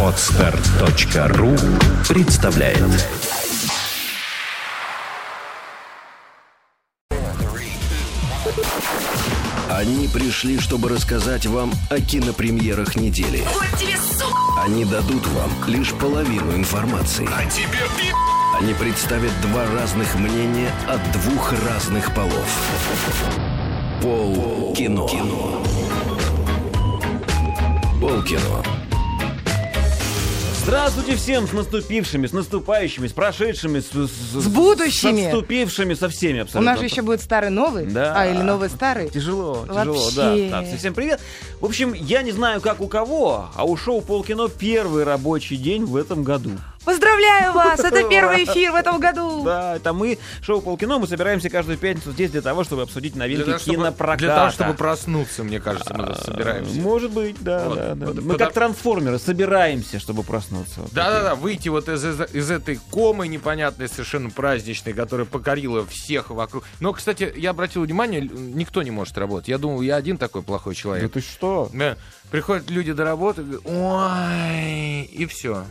Отстар.ру представляет Они пришли, чтобы рассказать вам о кинопремьерах недели. Вот тебе! Они дадут вам лишь половину информации. А тебе Они представят два разных мнения от двух разных полов. Пол кино. Пол кино. Здравствуйте всем с наступившими, с наступающими, с прошедшими, с, с, С будущими. С отступившими, со всеми У абсолютно. нас же еще будет старый новый, Да. а или новый старый. Тяжело, тяжело, Вообще. да, да. Всем привет. В общем, я не знаю, как у кого, а у шоу Полкино первый рабочий день в этом году. Поздравляю вас! Это первый эфир в этом году. Да, это мы, шоу Полкино, мы собираемся каждую пятницу здесь для того, чтобы обсудить новинки Для того, чтобы, кинопроката. для того, чтобы проснуться, мне кажется, мы тут собираемся. Может быть, да, Вот. да, да. Вот, Мы потому- как трансформеры собираемся, чтобы проснуться. Да-да-да, выйти вот из, из, из этой комы непонятной, совершенно праздничной, которая покорила всех вокруг. Но, кстати, я обратил внимание, никто не может работать. Я думал, я один такой плохой Да человек. ты что? Да. Приходят люди до работы, говорят, ой, и все.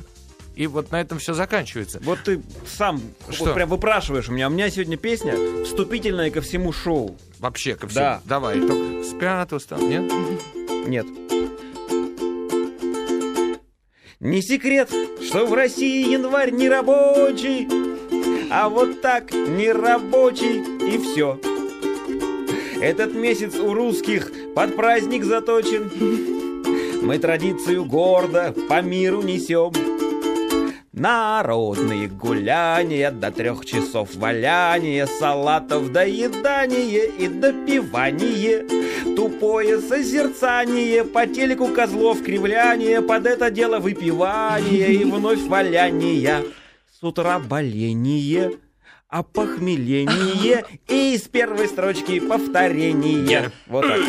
И вот на этом все заканчивается. Вот ты сам Что? вот прям выпрашиваешь у меня. У меня сегодня песня вступительная ко всему шоу. Вообще ко всему. Да. Давай, только с пятого стал, нет? Нет. Не секрет, что в России январь не рабочий, а вот так не рабочий и все. Этот месяц у русских под праздник заточен. Мы традицию гордо по миру несем. Народные гуляния до трех часов валяния, салатов доедание и допивание. Тупое созерцание, по телеку козлов кривляние, под это дело выпивание и вновь валяние. С утра боление, опохмеление и из первой строчки повторение. Вот так.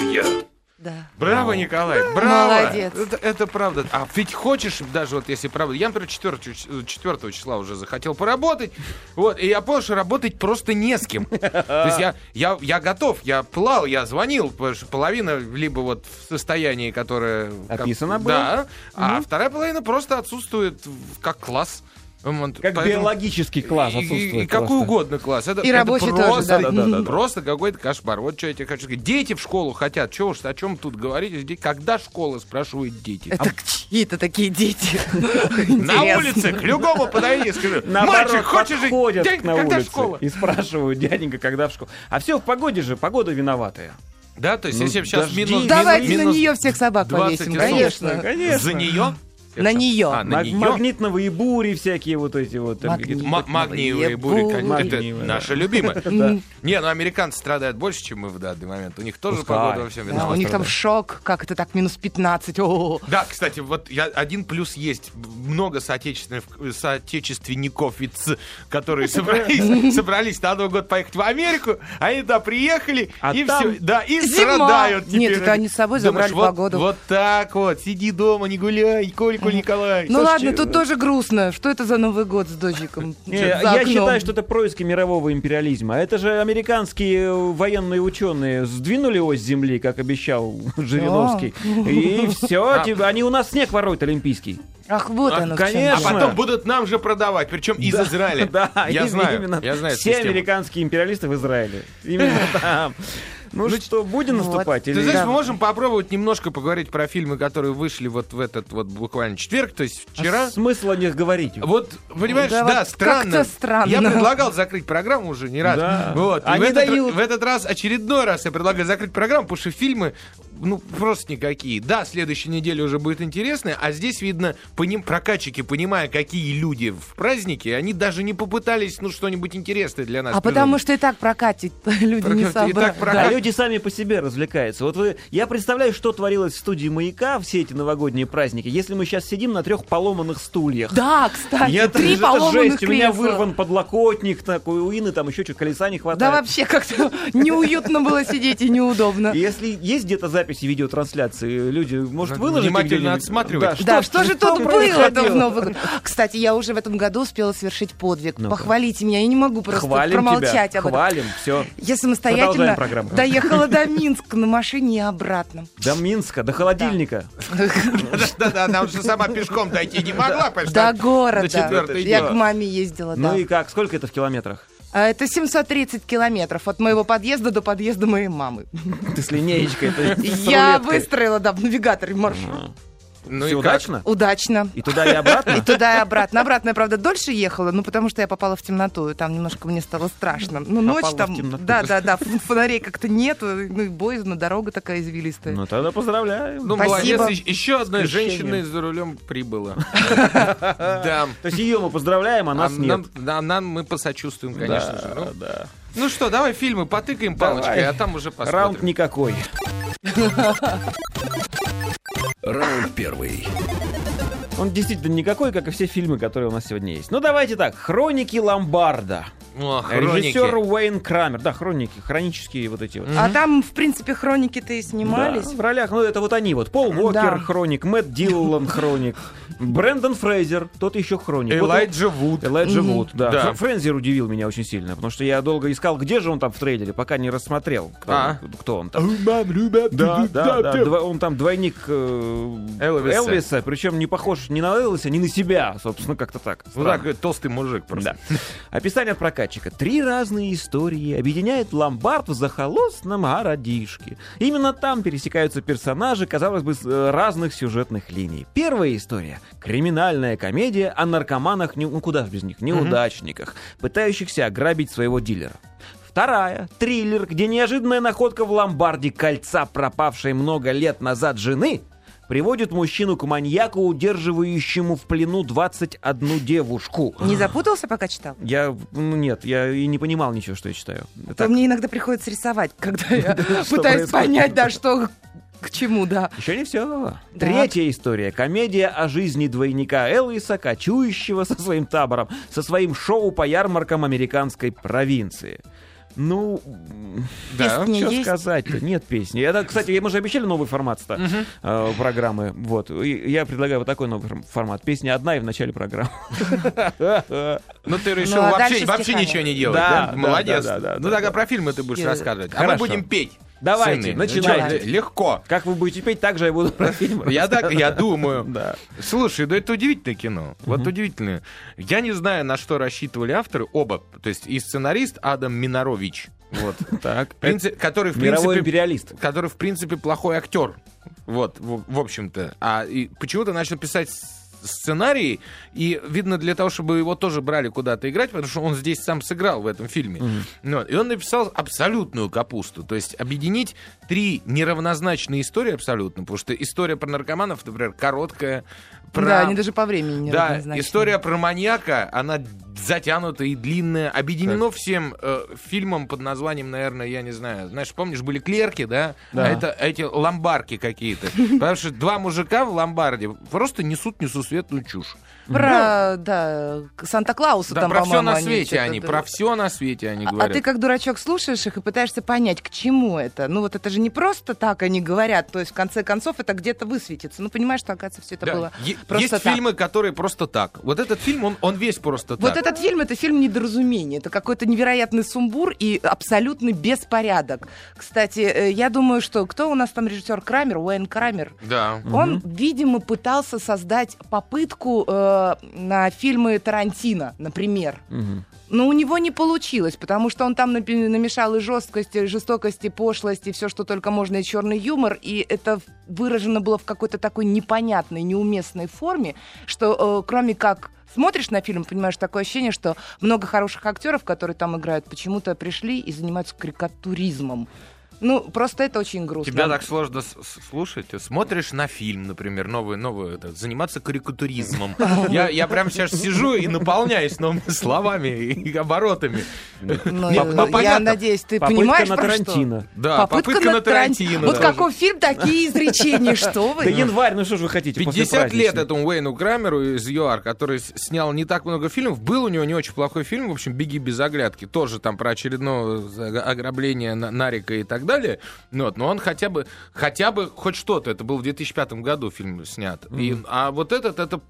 Да. Браво, Николай, браво! Молодец. Это, это правда. А ведь хочешь, даже вот если правда, я, например, 4, 4 числа уже захотел поработать, вот, и я понял, что работать просто не с кем. То есть я, я, я готов, я плал, я звонил, потому что половина либо вот в состоянии, которое... как- Описано было. Да, а вторая половина просто отсутствует как класс. Вот, Как поэтому- биологический класс и- и- отсутствует И, какой просто. угодно класс. Это, И это рабочий тоже, просто, да. Да-да-да. Просто какой-то кошмар. Вот что я тебе хочу сказать. Дети в школу хотят. Чего уж, о чем тут говорить? Когда школа, спрашивают дети. Это чьи-то такие дети. На улице к любому подойди и скажи, мальчик, хочешь жить? Дяденька, на когда улице школа? и спрашивают, дяденька, когда в школу. А все в погоде же, погода виноватая. Да, то есть Ну, если сейчас минус... Давайте минус на нее всех собак 20 повесим, конечно. Конечно. За нее? На нее. А, на Маг- нее? Магнитновые бури всякие вот эти вот. там Магниевые бури, бури. конечно, это наша любимая. Не, ну американцы страдают больше, чем мы в данный момент. У них тоже Пускай. погода во всем Да, виновата. у них там шок, как это так, минус 15. О, Да, кстати, вот я один плюс есть. Много соотечественников, которые собрались, собрались на Новый год поехать в Америку, они туда приехали, А и там все, да, и зима. страдают Нет, теперь. это они с собой Думаешь, забрали вот, погоду. Вот так вот, сиди дома, не гуляй, Коль, Коль Николай. Ну ладно, тут тоже грустно. Что это за Новый год с дождиком? Я считаю, что это происки мирового империализма. Это же американские э, военные ученые сдвинули ось земли, как обещал Жириновский. И все, они у нас снег воруют олимпийский. Ах, вот А, оно конечно. А потом будут нам же продавать, причем из Израиля. Да, я им- знаю, именно я знаю Все систему. американские империалисты в Израиле. Именно там. Ну что, будем Вот. наступать? Ты или- знаешь, Да. мы можем попробовать немножко поговорить про фильмы, которые вышли вот в этот вот буквально четверг, то есть вчера. А Смысл о них говорить? Вот, понимаешь, Да да, вот странно. как-то странно. Я предлагал закрыть программу уже не раз. Да. Вот. И Они в, этот, дают. в этот раз, очередной раз я предлагаю закрыть программу, потому что фильмы, ну, просто никакие. Да, следующей неделе уже будет интересно, а здесь, видно, поним, прокатчики, понимая, какие люди в празднике, они даже не попытались, ну, что-нибудь интересное для нас А потому придумать. что и так прокатит люди не Прокатит, и так собрали. Люди сами по себе развлекаются. Вот вы, я представляю, что творилось в студии «Маяка» все эти новогодние праздники, если мы сейчас сидим на трех поломанных стульях. Да, кстати, Я три это поломанных жесть, у меня кресла. вырван подлокотник такой, у Ины там еще что, колеса не Да хватает. вообще как-то неуютно было сидеть и неудобно. Если есть где-то записи видеотрансляции, люди, может, Надо выложите внимательно отсматривать. Да, что же тут было это? Кстати, я уже в этом году успела совершить подвиг. Похвалите меня, я не могу просто промолчать об этом. хвалим, все. Я самостоятельно Продолжаем программу. Доехала ехала до Минска на машине и обратно. До Минска, до холодильника. Да-да, она уже сама пешком дойти не могла, потому что До города. Я к маме ездила, Ну да. и как? Сколько это в километрах? А Это 730 километров от моего подъезда до подъезда моей мамы. Ты с линеечкой, ты с Я выстроила, да, в навигаторе маршрут. А. Ну Всё и как? удачно? Удачно. И туда, и обратно? И туда, и обратно. Обратно я, правда, дольше ехала, ну, потому что я попала в темноту, и там немножко мне стало страшно. Ну, ночь там... темноту. Да, да, да, ф- фонарей как-то нету, ну, и боязно, дорога такая извилистая. Ну тогда поздравляю. Ну, Спасибо. молодец, Ещ- еще одна женщина за рулем прибыла. Да. То есть ее мы поздравляем, а А нас нет. нам, да, нам мы посочувствуем, конечно же. Ну, да. ну что, давай фильмы потыкаем палочкой, а там уже посмотрим. Раунд никакой. Раунд первый. Он действительно никакой, как и все фильмы, которые у нас сегодня есть. Ну давайте так. Хроники Ломбарда. О, хроники. Режиссер Уэйн Крамер. Да, хроники, хронические вот эти вот. А там, в принципе, хроники-то и Да, снимались. в ролях, ну это вот они вот. Пол Уокер, Да. хроник, Мэтт Диллан, хроник, Брэндон Фрейзер, тот еще хроник. Вот он- Элайджа Вуд. Элайджа. Вуд, да. Да. Фр- Френзер удивил меня очень сильно, потому что я долго искал, где же он там в трейлере, пока не рассмотрел, кто, А. кто он там. Да, да, да. Он там двойник э, Элвиса. Элвиса, причем не похож ни на Элвиса, ни на себя, собственно, как-то так. Ну Странно. так, толстый мужик просто. Да. Описание от прокатчика. Три разные истории объединяет ломбард в захолостном городишке. Именно там пересекаются персонажи, казалось бы, с э, разных сюжетных линий. Первая история — криминальная комедия о наркоманах, не- ну куда без них, неудачниках, пытающихся ограбить своего дилера. Вторая — триллер, где неожиданная находка в ломбарде кольца, пропавшей много лет назад жены, приводит мужчину к маньяку, удерживающему в плену 21 девушку. Не запутался, пока читал? Я, ну нет, я и не понимал ничего, что я читаю. То Так, мне иногда приходится рисовать, когда я пытаюсь понять, да, что к чему, да. еще не все. Да. Третья история. Комедия о жизни двойника Элвиса, кочующего со своим табором, со своим шоу по ярмаркам американской провинции. Ну, Да. Песни что есть? сказать-то? Нет песни. Это, кстати, мы же обещали новый формат-то э, программы. Вот. И я предлагаю вот такой новый форм- формат. Песня одна и в начале программы. Ну ты решил Ну, а вообще, ничего не делать, Да, Молодец. ну да, тогда да. про фильмы ты будешь Я- рассказывать. А мы будем петь. Давайте, Сыны. начинайте. Чё, Легко. Как вы будете петь, так же я буду про фильм. Я так, я думаю. Да. Слушай, да это удивительное кино. Вот удивительное. Я не знаю, на что рассчитывали авторы, оба. То есть и сценарист Адам Минарович. Вот. Так. Принцип- который, в Мировой принципе, империалист. который, в принципе, плохой актер. Вот, в, в общем-то. А и почему-то начал писать сценарий, и видно для того, чтобы его тоже брали куда-то играть, потому что он здесь сам сыграл в этом фильме. Ну, и он написал абсолютную капусту. То есть объединить три неравнозначные истории абсолютно, потому что история про наркоманов, например, короткая. Про... Да, они даже по времени не Да, история про маньяка, она затянутая и длинная. Объединено всем э, фильмом под названием, наверное, я не знаю. Знаешь, помнишь, были клерки, да? Да. А это эти ломбарки какие-то. Потому что два мужика в ломбарде просто несут несусветную чушь. Про, да, Санта-Клауса Да, там, про все на они свете они, про все на свете они А- А говорят. ты как дурачок слушаешь их и пытаешься понять, к чему это. Ну вот это же не просто так они говорят, то есть в конце концов это где-то высветится. Ну понимаешь, что оказывается все это Да, было е- просто Есть так. фильмы, которые просто так. Вот этот фильм, он, он весь просто Вот так. этот фильм это фильм недоразумения. Это какой-то невероятный сумбур и абсолютный беспорядок. Кстати, э, я думаю, что кто у нас там режиссер Крамер, Уэйн Крамер. Да. Он, видимо, пытался создать попытку э, на фильмы Тарантино, например. Мгм. Но у него не получилось, потому что он там намешал и жесткости, и жестокости, пошлости, все, что только можно, и черный юмор, и это выражено было в какой-то такой непонятной, неуместной форме, что э, кроме как смотришь на фильм, понимаешь, такое ощущение, что много хороших актеров, которые там играют, почему-то пришли и занимаются карикатуризмом. Ну, просто это очень грустно. Тебя так сложно слушать. Ты смотришь на фильм, например, новый, новый, это, заниматься карикатуризмом. Я, я прям сейчас сижу и наполняюсь новыми словами и оборотами. Ну, Ну, я надеюсь, ты Попытка понимаешь, на про что? Тарантино. Да, попытка, на Тарантино. Вот да. какой фильм, такие изречения, что вы? Да январь, ну что же вы хотите? 50 лет этому Уэйну Крамеру из ЮАР, который снял не так много фильмов. Был у него не очень плохой фильм, в общем, «Беги без оглядки». Тоже там про очередное ограбление на- Нарика и так далее. Ну Вот, но он хотя бы, хотя бы хоть что-то. Это был в 2005 году фильм снят. И, а вот этот, это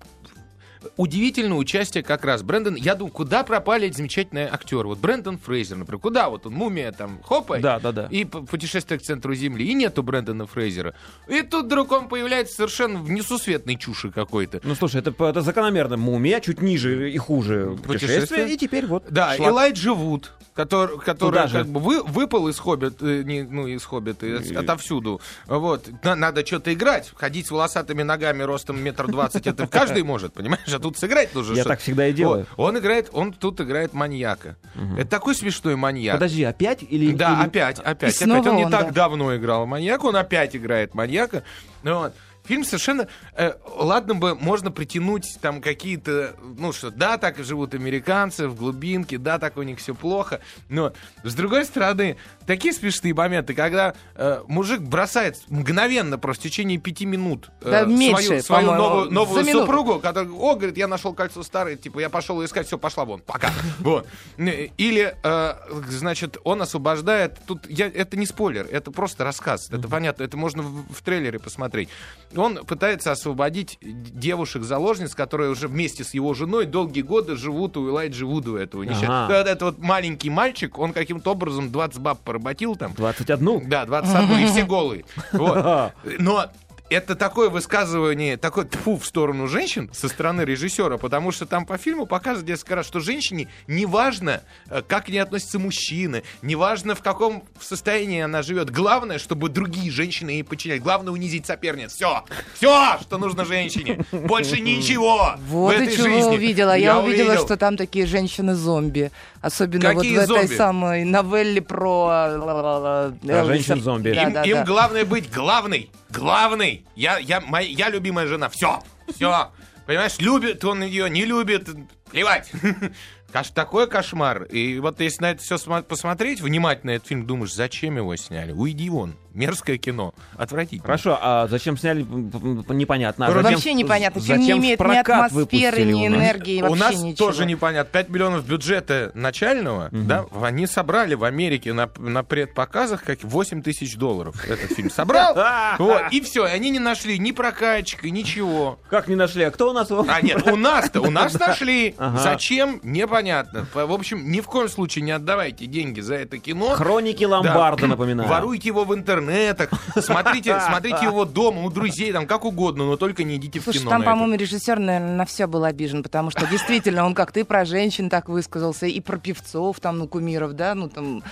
удивительное участие как раз. Брэндон, я думаю, куда пропали эти замечательные актеры? Вот Брэндон Фрейзер, например, куда вот он, мумия там, хопа, Да, да, да. и путешествие к центру Земли, и нету Брэндона Фрейзера. И тут вдруг он появляется совершенно в несусветной чуши какой-то. Ну слушай, это, это закономерно. Мумия чуть ниже и хуже Путешествие. путешествие. И теперь вот. Да, шлак. Элайджа Вуд, который, который Туда же. как бы вы, выпал из Хоббит, э, не, ну, из Хоббита, из- отовсюду. Вот. На- надо что-то играть. Ходить с волосатыми ногами ростом метр двадцать, это каждый может, понимаешь? А тут сыграть нужно. Я что- так всегда и делаю. Вот. Он играет, он тут играет маньяка. Это такой смешной маньяк. Подожди, опять или... Да, или- опять, опять, снова опять. Он не он, так да. давно играл маньяка, он опять играет маньяка. Ну Вот. Фильм совершенно... э, ладно бы можно притянуть там какие-то... Ну что, да, так и живут американцы в глубинке, да, так у них все плохо. Но, с другой стороны, такие смешные моменты, когда э, мужик бросает мгновенно, просто в течение пяти минут э, Да, меньше, свою, свою по-моему, новую, новую супругу, которая, о, говорит, я нашел кольцо старое, типа, я пошел искать, все, пошла вон, пока. Вот. Или, э, значит, он освобождает, тут, я, это не спойлер, это просто рассказ, это понятно, это можно в, в трейлере посмотреть. Он пытается освободить девушек-заложниц, которые уже вместе с его женой долгие годы живут у Элайджи Вуду этого несчастного. Ага. Вот Это вот маленький мальчик, он каким-то образом 20 баб поработил там, 21. да, 21, и все голые. Вот. Но это такое высказывание, такой тфу в сторону женщин со стороны режиссера, потому что там по фильму показывают несколько раз, что женщине не важно, э, как к ней относятся мужчины, не важно, в каком состоянии она живет. Главное, чтобы другие женщины ей подчинялись. Главное унизить соперниц. Все. Все, что нужно женщине. Больше ничего в Вот этой и чего жизни. увидела. Я, увидела, увидел. что там такие женщины-зомби. Особенно Какие вот в этой зомби? самой новелле про... Про Элвиса. женщин-зомби. Да, им, да, им да. главное быть главной. Главной. Я, я, моя, я любимая жена. Все. Все. Понимаешь, любит он ее, не любит. Плевать. Такой кошмар. И вот если на это все посмотреть, внимательно этот фильм, думаешь, зачем его сняли? Уйди вон. Мерзкое кино. Отвратительно. Хорошо, а зачем сняли, непонятно. А зачем- Вообще непонятно. Фильм зачем не имеет ни прокат атмосферы, выпустили ни у нас? энергии, У нас ничего. тоже непонятно. 5 миллионов бюджета начального, да, они собрали в Америке на, на предпоказах как 8 тысяч долларов. Этот фильм собрал. Вот, и все, они не нашли ни прокачки, ничего. Как не нашли? А кто у нас? его? А нет, у нас-то, у нас нашли. Зачем? Непонятно. В общем, ни в коем случае не отдавайте деньги за это кино. Хроники Да. Ломбарда, напоминаю. Воруйте его в интернетах, смотрите, смотрите его дома, у друзей, там, как угодно, но только не идите в Слушай, кино. там, по-моему, режиссер, наверное, на все был обижен, потому что действительно он как-то и про женщин так высказался, и про певцов, там, ну, кумиров, да, ну, там,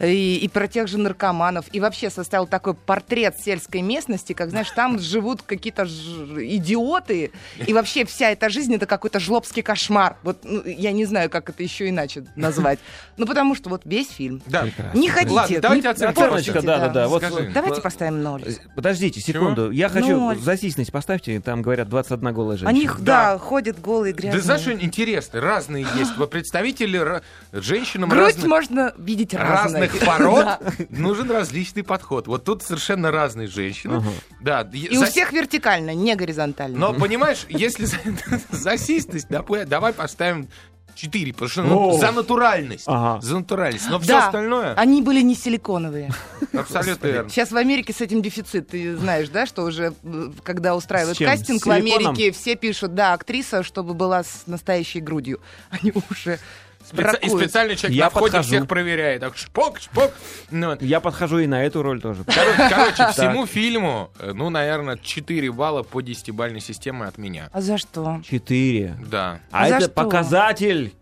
и, и про тех же наркоманов, и вообще составил такой портрет сельской местности, как, знаешь, там живут какие-то ж- идиоты, и вообще вся эта жизнь — это какой-то жлобский кошмар. Вот, ну, я не знаю, как это еще иначе назвать. Ну, потому что вот весь фильм. Да. Не хотите. Ладно, давайте Оценочка, да, да, да. Вот. Давайте поставим ноль. Подождите, секунду. Я хочу засисность поставьте, там говорят 21 голая женщина. Они, да, ходят голые, Да грязные. знаешь, что интересно, разные есть. Вот представители женщинам Грудь можно видеть разной. Разных пород нужен различный подход. Вот тут совершенно разные женщины. Да, И у всех вертикально, не горизонтально. Но понимаешь, если за, за систность, допу- давай поставим 4, потому что ну, за натуральность. Ага. За натуральность. Но все да, остальное они были не силиконовые. абсолютно верно. Сейчас в Америке с этим дефицит. Ты знаешь, да, что уже, э, когда устраивают кастинг в? Америке, все пишут, да, актриса, чтобы была с настоящей грудью. Они уже Специ- И специальный человек Я на входе подхожу. всех проверяет. Так шпок, шпок. Ну, вот. Я подхожу и на эту роль тоже. Короче, короче, всему фильму, э, ну, наверное, 4 балла по 10-бальной системе от меня. А за что? Четыре. Да. А За это что? показатель.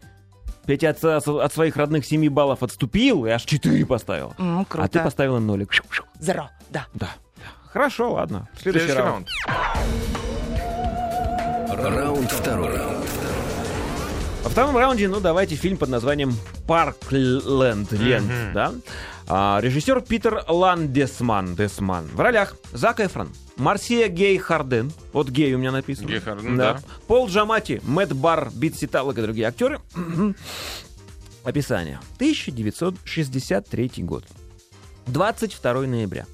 Петя от, от своих родных 7 баллов отступил и аж 4 поставил. М, А ты круто. поставила нолик. Зеро, да. Да. Хорошо, ладно. Следующий, Следующий раунд. раунд. Раунд второй. Во втором раунде, ну, давайте фильм под названием «Паркленд». Ленд, да? А, режиссер Питер Ландесман. Десман. В ролях Зак Эфрон, Марсия Гей Харден. Вот гей у меня написано. Гей Харден, да. Пол Джамати, Мэтт Бар, Бит Ситалок и другие актеры. Описание. 1963 год. 22 ноября.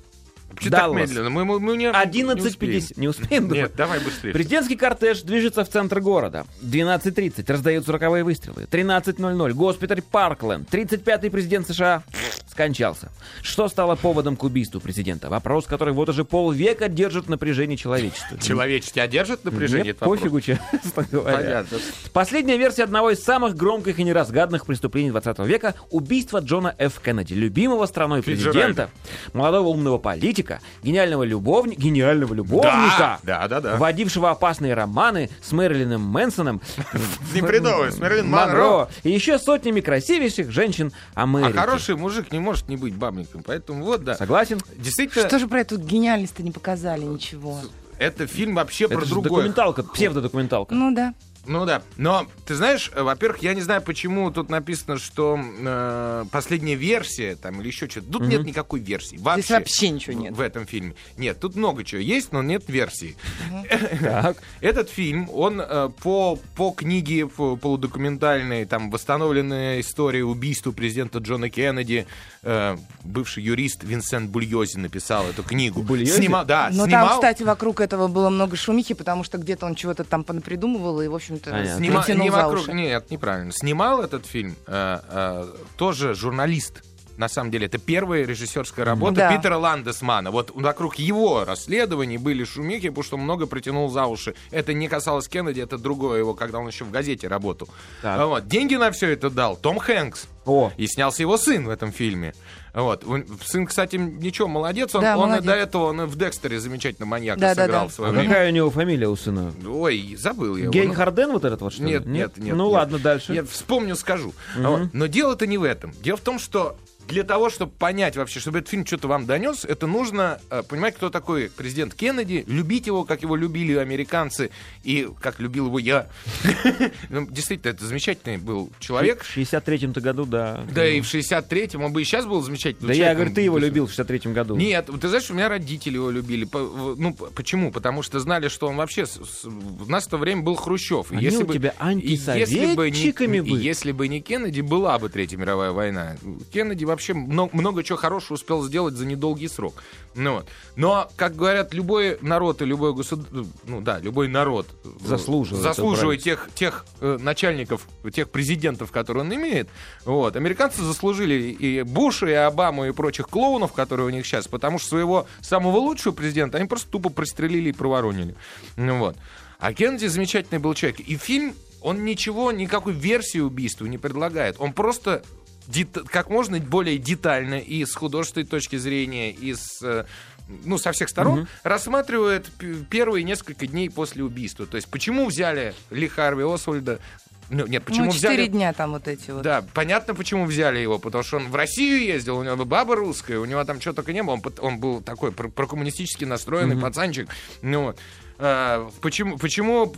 Почему так медленно? Мы, мы- мы не, не 11.50. успеем. Не успеем? Нет, давай быстрее. Президентский кортеж движется в центр города. 12.30. Раздаются роковые выстрелы. 13.00. Госпиталь Паркленд. 35-й президент США. скончался. Что стало поводом к убийству президента? Вопрос, который вот уже полвека держит в напряжении человечества. Человечество держит напряжение? Мне пофигу, честно говоря. Последняя версия одного из самых громких и неразгаданных преступлений 20 века — убийство Джона Ф. Кеннеди, любимого страной президента, молодого умного политика, гениального любовника, гениального любовника, Да, да, да, да. водившего опасные романы с Мэрилином Мэнсоном, Не придумывай, с Мэрилин Монро. и еще сотнями красивейших женщин А Америки. хороший мужик не может не быть бабником, поэтому вот, да. Согласен? Действительно, Что же про эту гениальность-то не показали ничего? это фильм вообще Это про же другое. документалка, псевдодокументалка. Ну да. Ну да, но ты знаешь, э, во-первых, я не знаю, почему тут написано, что э, последняя версия там или еще что-то. Тут нет никакой версии. Вообще, Здесь вообще ничего нет. В этом фильме. Нет, тут много чего есть, но нет версии. Этот фильм, он э, по, по книге по- полудокументальной, там восстановленная история убийства президента Джона Кеннеди, э, бывший юрист Винсент Бульози написал эту книгу. Бульози? Снимал, да, Но снимал, там, кстати, вокруг этого было много шумихи, потому что где-то он чего-то там понапридумывал и, в общем-то. Снима- не вокруг-. Нет, неправильно. Снимал этот фильм э, э, тоже журналист. На самом деле, это первая режиссерская работа Да. Питера Ландесмана. Вот вокруг его расследований были шумихи, потому что много притянул за уши. Это не касалось Кеннеди, это другое его, когда он еще в газете работал. Так. Вот. Деньги на все это дал Том Хэнкс. О, И снялся его сын в этом фильме. Вот. Сын, кстати, ничего, молодец. Он, Да, он и молодец. до этого он в Декстере замечательно маньяка Да, да, сыграл да. в свое а время. какая у него фамилия у сына? Ой, забыл я его. Гей Ну, Харден вот этот вот что ли? нет, нет, нет. Ну нет. ладно, дальше. Я вспомню, скажу. Вот. Но дело-то не в этом. Дело в том, что для того, чтобы понять вообще, чтобы этот фильм что-то вам донес, это нужно э, понимать, кто такой президент Кеннеди, любить его, как его любили американцы, и как любил его я. Ну, Действительно, это замечательный был человек. В 63-м-то году, да. Да и в 63-м он бы и сейчас был замечательным Да я говорю, ты его любил в 63-м году. Нет, ты знаешь, у меня родители его любили. Ну, почему? Потому что знали, что он вообще... В нас в то время был Хрущев. Они у тебя если бы не- антисоветчиками и были. Если бы не Кеннеди, была бы Третья мировая война. Кеннеди вообще много, много чего хорошего успел сделать за недолгий срок. Ну, вот. Но, как говорят, любой народ и любой государство... Ну да, любой народ... э, Заслуживает Заслуживает тех, тех э, начальников, тех президентов, которые он имеет. Вот. Американцы заслужили и Буша, и Обаму, и прочих клоунов, которые у них сейчас, потому что своего самого лучшего президента они просто тупо пристрелили и проворонили. Ну, вот. А Кеннеди замечательный был человек. И фильм, он ничего, никакой версии убийства не предлагает. Он просто как можно более детально и с художественной точки зрения, и с э, ну, со всех сторон, рассматривает п- первые несколько дней после убийства. То есть, почему взяли Ли Харви Освальда? Ну, нет, почему ну, четыре взяли... дня там вот эти вот. Да, понятно, почему взяли его, потому что он в Россию ездил, у него баба русская, у него там что только не было, он, он был такой про- прокоммунистически настроенный пацанчик. Ну. А, почему, почему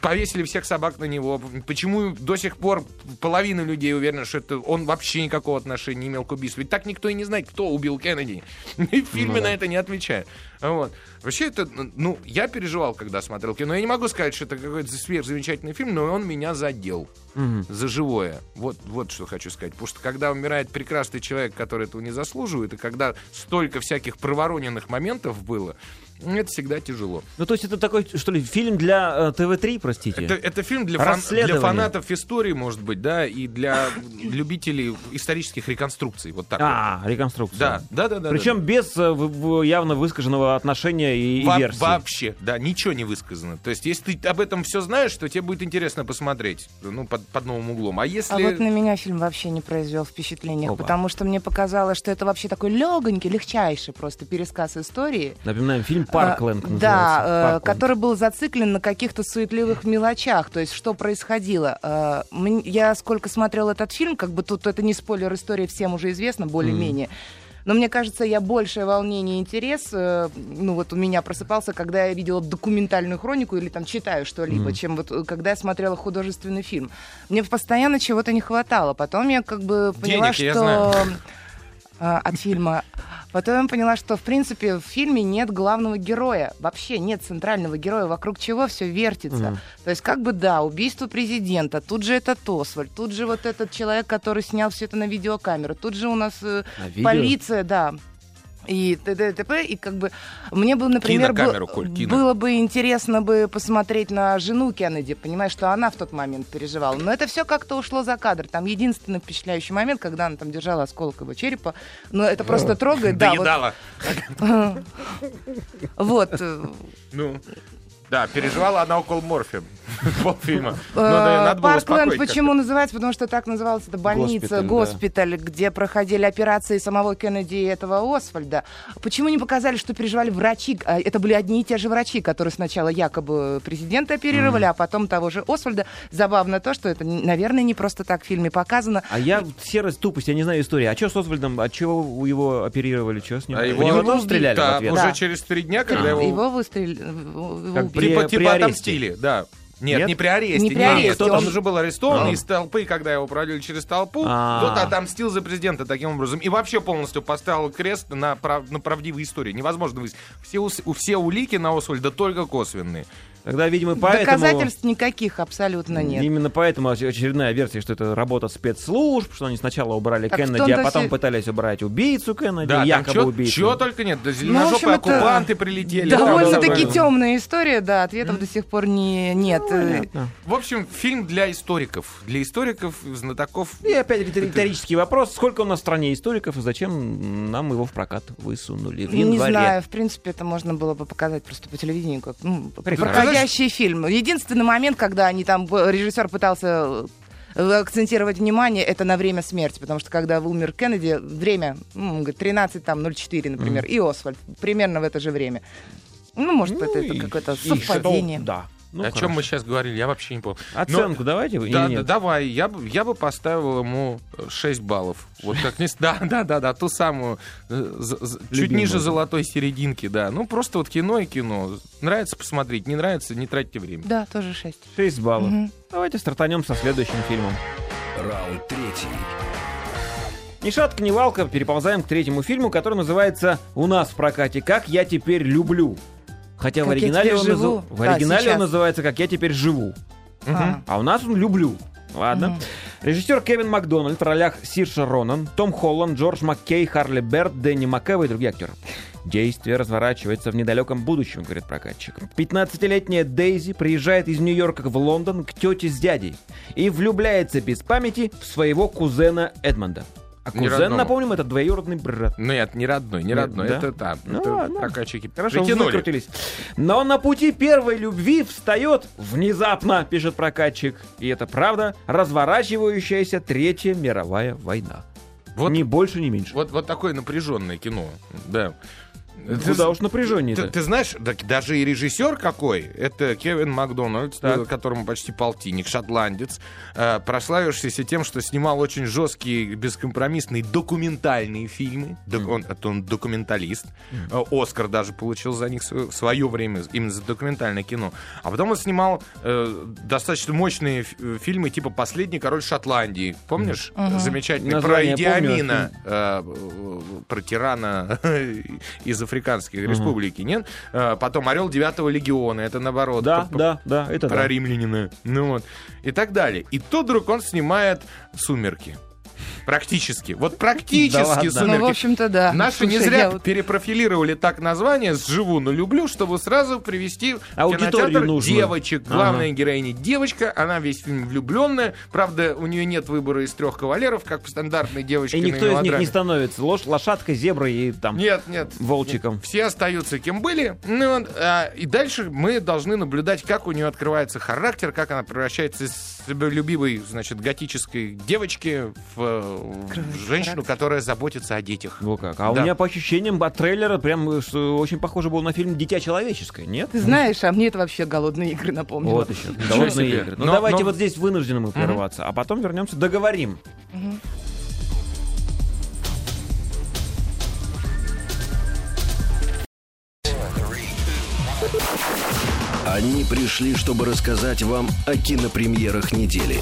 повесили всех собак на него? Почему до сих пор половина людей уверена, что это он вообще никакого отношения не имел к убийству? Ведь так никто и не знает, кто убил Кеннеди. И в фильме на это не отвечает. Вот. Вообще это, ну, я переживал, когда смотрел кино. Я не могу сказать, что это какой-то сверхзамечательный фильм, но он меня задел за живое. Вот, вот что хочу сказать. Потому что когда умирает прекрасный человек, который этого не заслуживает, и когда столько всяких провороненных моментов было, это всегда тяжело. Ну, то есть это такой, что ли, фильм для э, ТВ-3, простите? Это, это фильм для, фан- для фанатов истории, может быть, да, и для любителей исторических реконструкций. Вот так А, реконструкция. Да, да, да. да. Причем да. без э, явно выскаженного отношения и, и версии. Вообще, да, ничего не высказано. То есть, если ты об этом все знаешь, то тебе будет интересно посмотреть, ну, под, под новым углом. А если... А вот на меня фильм вообще не произвел впечатления, Опа. потому что мне показалось, что это вообще такой легонький, легчайший просто пересказ истории. Напоминаем, фильм «Паркленд» А. Да, э, «Паркленд». который был зациклен на каких-то суетливых мелочах, то есть что происходило. Э, Я сколько смотрел этот фильм, как бы тут это не спойлер истории, всем уже известно более-менее. Но мне кажется, я большее волнение и интерес, э, ну вот у меня просыпался, когда я видела документальную хронику или там читаю что-либо, чем вот э, когда я смотрела художественный фильм. Мне постоянно чего-то не хватало. Потом я как бы поняла, Денег, я что знаю. А, от фильма. Потом я поняла, что, в принципе, в фильме нет главного героя. Вообще нет центрального героя, вокруг чего все вертится. То есть, как бы, да, убийство президента, тут же этот Освальд, тут же вот этот человек, который снял все это на видеокамеру, тут же у нас э, На видео? полиция, да. И т.д. и т.п. И как бы мне бы, например, Кинокамеру, был- Коль, было бы интересно бы посмотреть на жену Кеннеди, понимаешь, что она в тот момент переживала. Но это все как-то ушло за кадр. Там единственный впечатляющий момент, когда она там держала осколок его черепа. Но это просто трогает. Да, вот, вот. Ну, да, переживала она около морфия. Полфильма. Ну, Э, было Паркленд почему называется? Потому что так называлась эта больница, Госпиталь, где проходили операции самого Кеннеди и этого Освальда. Почему не показали, что переживали врачи? А, Это были одни и те же врачи, которые сначала якобы президента оперировали, а потом того же Освальда. Забавно то, что это, наверное, не просто так в фильме показано. А я серость тупость, я не знаю истории. А что с Освальдом? От чего его оперировали? Что с ним? А его, стреляли да, в ответ? уже через три дня, когда Его, его, выстрелили. При- типа, типа при аресте. отомстили, да. Нет, Нет? не при аресте. Не при нет, аресте, Он он- уже был арестован А. из толпы, когда его проводили через толпу, А. тот отомстил за президента таким образом. И вообще полностью поставил крест на, прав- на правдивой истории. Невозможно выяснить. Все, у- все улики на Освальда только косвенные. Тогда, видимо, поэтому... Доказательств никаких абсолютно нет. Именно поэтому оч- очередная версия, что это работа спецслужб, что они сначала убрали Так Кеннеди, а потом все- пытались убрать убийцу Кеннеди, Да, якобы чё- убийцу. чего только нет. Да, Ну, в зеленожопые общем, это оккупанты прилетели. Довольно-таки темная история, да, ответов до сих пор не, нет. Понятно. В общем, фильм для историков. Для историков, знатоков. И опять риторический вопрос. Сколько у нас в стране историков и зачем нам его в прокат высунули в Не январе? знаю, в принципе, это можно было бы показать просто по телевидению, как ну, Прекрасно. Проходящий фильм. Единственный момент, когда они там, э, режиссер пытался э, акцентировать внимание, это на время смерти, потому что когда умер Кеннеди, время, ну, он говорит, 13, там, 04, например, и Освальд, примерно в это же время. Ну, может, Ну это, это какое-то и что? совпадение. Да. Ну, О чем хорошо. мы сейчас говорили, я вообще не помню. Но- Оценку давайте или Да, нет? давай, я бы, я бы поставил ему 6 баллов. Вот как с- Да, да, да, да, ту самую, э, з- чуть Любимую. ниже золотой серединки, да. Ну, просто вот кино и кино. Нравится посмотреть, не нравится, не тратьте время. Да, тоже 6. 6 баллов. Мгм. Давайте стартанем со следующим фильмом. Раунд третий. Ни шатка, ни валка, переползаем к третьему фильму, который называется «У нас в прокате. Как я теперь люблю». Хотя в Как я оригинале, он, назыв- в Да, оригинале он называется «Как я теперь живу». А. А у нас он «Люблю». Ладно. Мгм. Режиссер Кевин Макдональд в ролях Сирша Ронан, Том Холланд, Джордж Маккей, Харли Берт, Дэнни Макэва и другие актеры. Действие разворачивается в недалеком будущем, говорит прокатчик. 15-летняя Дейзи приезжает из Нью-Йорка в Лондон к тете с дядей и влюбляется без памяти в своего кузена Эдмонда. А Не кузен, родного. напомним, это двоюродный брат. Нет, не родной, не родной. да? Это да. Ну это ладно. прокатчики Хорошо, выкрутились. Но на пути первой любви встает внезапно, пишет прокатчик. И это правда, разворачивающаяся Третья мировая война. Вот, Ни больше, ни меньше. вот, вот такое напряженное кино. Да. Куда уж напряжение Ты, ты знаешь, так даже и режиссер какой, это Кевин Макдональдс, э, которому почти полтинник, шотландец, э, прославившийся тем, что снимал очень жесткие, бескомпромиссные документальные фильмы. Док- он, это он документалист. Э, Оскар даже получил за них в свое время, именно за документальное кино. А потом он снимал э, достаточно мощные э, фильмы, типа «Последний король Шотландии». Помнишь? Мгм. Замечательный. Название про Идиамина, э, э, про тирана из Африканской республики, нет? Э, Потом «Орел девятого легиона», это наоборот. Да, да, да, это Про да. римлянина. Ну вот. И так далее. И тут вдруг он снимает «Сумерки». Практически. Вот Да практически ладно. «Сумерки». Ну, в общем-то, да. Наши не Слушай, зря я вот- перепрофилировали так название с «Живу, но люблю», чтобы сразу привести Аудиторию нужно. девочек. Главная Ага. героиня девочка, она весь фильм влюбленная. Правда, у нее нет выбора из трех кавалеров, как в стандартной девочке И никто из них не становится лош, лошадкой, зеброй и там Нет, нет. волчиком. Все остаются кем были. Ну, а, и дальше мы должны наблюдать, как у нее открывается характер, как она превращается из любимой, значит, готической девочки в, э, Открывается женщину, которая заботится о детях. Ну как? А у Да. меня по ощущениям от трейлера прям э, что очень похоже было на фильм «Дитя человеческое», нет? Ты знаешь, а мне это вообще голодные игры напомнило. Вот еще. Голодные игры. Ну давайте вот здесь вынуждены мы прерваться, а потом вернемся, договорим. Они пришли, чтобы рассказать вам о кинопремьерах недели.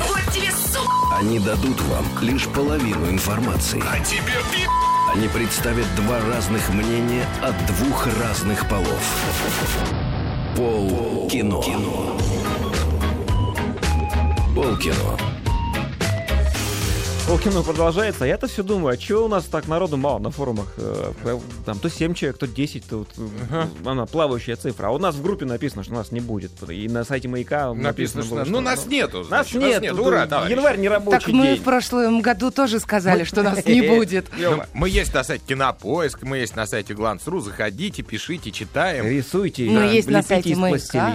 Они дадут вам лишь половину информации. А тебе Они представят два разных мнения от двух разных полов. Пол кино. Пол кино. Полкино продолжается, а я-то все думаю, а чего у нас так народу мало на форумах? Э, Там то 7 человек, то 10, то вот, э, она плавающая цифра. А у нас в группе написано, что нас не будет. И на сайте Маяка Написано, что... было, Ну, нас нету, Нас значит, нет, Ура, товарищи. январь не рабочий Так мы день. в прошлом году тоже сказали, что нас не будет. Ну, мы есть на сайте Кинопоиск, мы есть на сайте Гланс.ру. Заходите, пишите, читаем. Рисуйте, Мы да, есть на сайте из Маяка.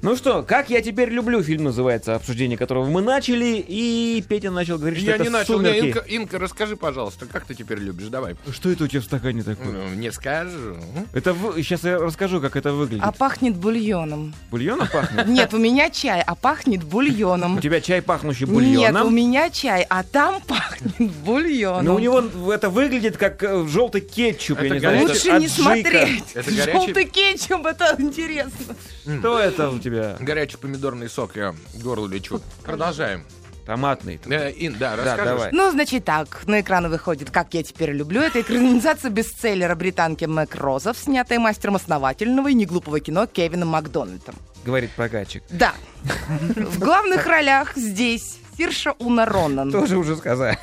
Ну что, как я теперь люблю фильм называется, обсуждение которого мы начали, и Петя начал говорить, что Я это начал. Не, «Сумерки». Инка, Инка, расскажи, пожалуйста, как ты теперь любишь? Давай. Что это у тебя в стакане такое? Ну, Не скажу. Это сейчас я расскажу, как это выглядит. А пахнет бульоном. Бульоном пахнет? Нет, у меня чай, а пахнет бульоном. У тебя чай пахнущий Нет, у бульоном. меня чай, а там пахнет бульоном. Но у него это выглядит как э, желтый кетчуп, я не знаю. Лучше не смотреть. Желтый кетчуп, это интересно. Что это у тебя? Горячий помидорный сок, я к горлу лечу. Продолжаем. Томатный. Э, Ин, да, Да, давай. Ну, значит так, на экраны выходит «Как я теперь люблю». Это экранизация бестселлера британки Мэг Розов, снятая мастером основательного и неглупого кино Кевином Макдональдом. Говорит прокатчик. Да. В главных ролях здесь Сирша Уна Ронан, Тоже уже сказали.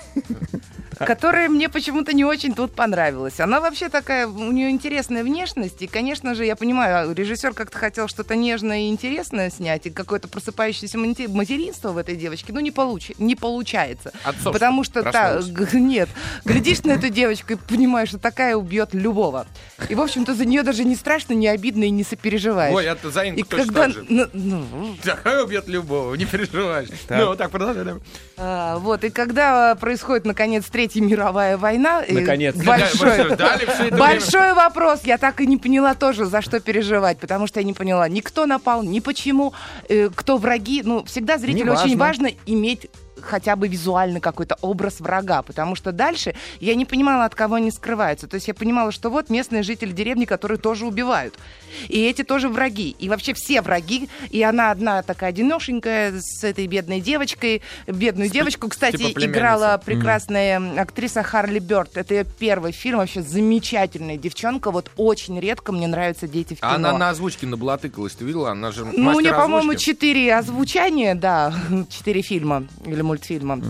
Которая мне почему-то не очень тут понравилась. Она вообще такая, у нее интересная внешность, и, конечно же, я понимаю, режиссер как-то хотел что-то нежное и интересное снять, и какое-то просыпающееся материнство в этой девочке, ну, не, получи- не получается. Отцовство Потому что, та, нет, глядишь на эту девочку и понимаешь, что такая убьет любого. И, в общем-то, за нее даже не страшно, не обидно и не сопереживаешь. Ой, это за Инку и точно когда... так же. ну, ну, Такая убьет любого, не переживаешь. Так. Ну, так, продолжай. А, вот, и когда а, происходит, наконец, Третья мировая война... и Наконец. Большой, большой вопрос. Я так и не поняла тоже, за что переживать, потому что я не поняла, ни кто напал, ни почему, э, кто враги. Ну, всегда зрителю очень важно иметь хотя бы визуально какой-то образ врага, потому что дальше я не понимала, от кого они скрываются. То есть я понимала, что вот местные жители деревни, которые тоже убивают. И эти тоже враги. И вообще все враги. И она одна такая одинешенькая с этой бедной девочкой. Бедную девочку, кстати, типа играла прекрасная актриса Харли Бёрд. Это ее первый фильм. Вообще замечательная девчонка. Вот очень редко мне нравятся дети в кино. А Она на озвучке наблатыкалась, ты видела? Она же Ну, у нее, по-моему, четыре озвучания, да, четыре фильма или мультфильма.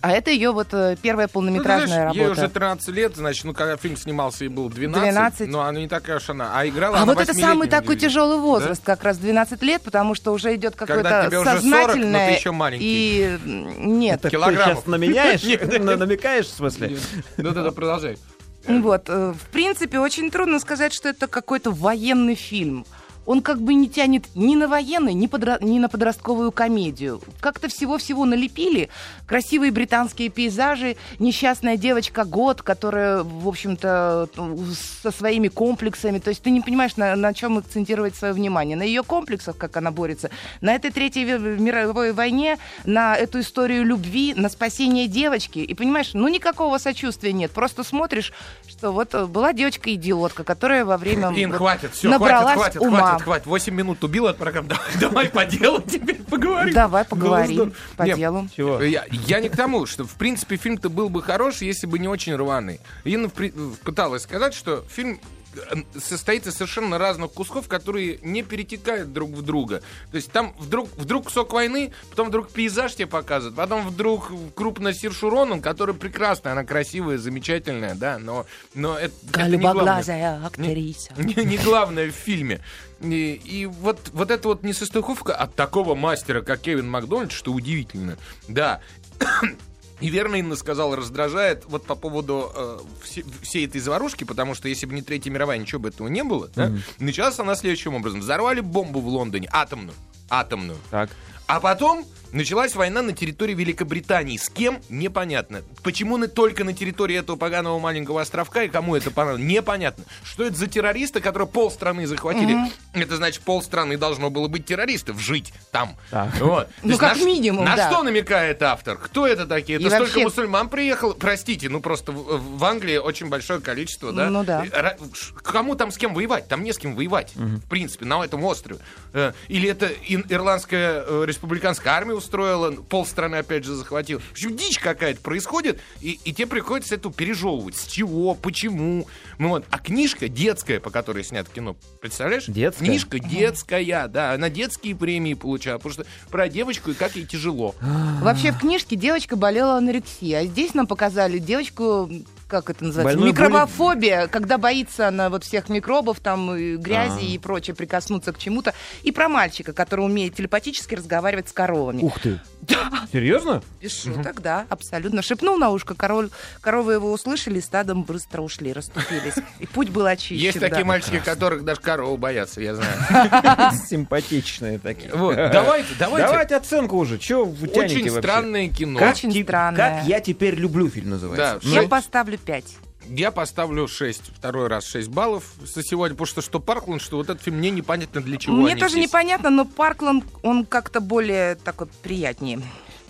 А это ее вот э, первая Ну, полнометражная знаешь, Ей работа. уже 13 лет, значит, ну, когда фильм снимался, ей было 12. 12. Но она не такая уж она. А играла А она вот это самый такой тяжелый возраст, как раз 12 лет, потому что уже идет какое-то тебе уже 40, но сознательное ты еще маленький. и нет. Ты Килограммов. сейчас наменяешь? Намекаешь, в смысле? Ну, да, да, продолжай. Вот, э, в принципе, очень трудно сказать, что это какой-то военный фильм. Он как бы не тянет ни на военный, ни, подра- ни на подростковую комедию. Как-то всего-всего налепили. Красивые британские пейзажи, несчастная девочка Год, которая, в общем-то, ну, со своими комплексами. То есть ты не понимаешь, на, на чем акцентировать свое внимание. На ее комплексах, как она борется, на этой Третьей мировой войне, на эту историю любви, на спасение девочки. И понимаешь, ну никакого сочувствия нет. Просто смотришь, что вот э, была девочка-идиотка, которая во время... Ин, вот хватит, все, набралась хватит, хватит, ума. хватит, хватит. 8 минут убил от программы. Давай, давай по делу теперь поговорим. Давай Было поговорим по Не, делу. Чего? Я, я не к тому, что, в принципе, фильм-то был бы хороший, если бы не очень рваный. Инна пыталась сказать, что фильм э, состоит из совершенно разных кусков, которые не перетекают друг в друга. То есть там вдруг, вдруг кусок войны, потом вдруг пейзаж тебе показывают, потом вдруг крупно Сиршу Ронан, которая прекрасная, она красивая, замечательная, да, но, но это, это не главное. Голубоглазая актриса. Не, не главное в фильме. И, и вот, вот эта вот несостыковка от такого мастера, как Кевин Макдональд, что удивительно. Да. И верно Инна сказала, раздражает вот по поводу э, все- всей этой заварушки, потому что если бы не Третья мировая, ничего бы этого не было. Да? Началась она следующим образом. Взорвали бомбу в Лондоне, атомную. Атомную. Так. А потом началась война на территории Великобритании. С кем? Непонятно. Почему только на территории этого поганого маленького островка и кому это понадобилось? Непонятно. Что это за террористы, которые полстраны захватили? Это значит, полстраны должно было быть террористов, жить там. Так. Вот. Ну, есть как на минимум, На да. что намекает автор? Кто это такие? И Это столько вообще- мусульман приехало? Простите, ну просто в, в Англии очень большое количество, да? Ну да. Ра- ш- Кому там с кем воевать? Там не с кем воевать, в принципе, на этом острове. Э, Или это Ирландская э, республика республиканская армия устроила, полстраны опять же захватил. В общем, дичь какая-то происходит, и, и тебе приходится это пережевывать. С чего, почему. Ну, вот. А книжка детская, по которой снято кино, представляешь? Детская? Книжка детская, да. Она детские премии получала, потому что про девочку и как ей тяжело. Вообще в книжке девочка болела анорексией, а здесь нам показали девочку как это называется, Больной микробофобия, когда боится она вот всех микробов, там, и грязи А. и прочее, прикоснуться к чему-то. И про мальчика, который умеет телепатически разговаривать с коровами. Ух ты. Серьезно? Без шуток, да, абсолютно. Шепнул на ушко, король, коровы его услышали, стадом быстро ушли, расступились. И путь был очищен. Есть такие да. мальчики, которых даже корову боятся, я знаю. Симпатичные такие. Вот, давайте, давайте. Давайте оценку уже. Чего вы Очень вообще? странное кино. Очень странное. как я теперь люблю фильм называется. Да, Я Ну, поставлю 5. Я поставлю 6, второй раз 6 баллов за сегодня, потому что что Паркланд, что вот этот фильм, мне непонятно для чего Мне они тоже здесь. непонятно, но Паркланд, он как-то более такой приятнее.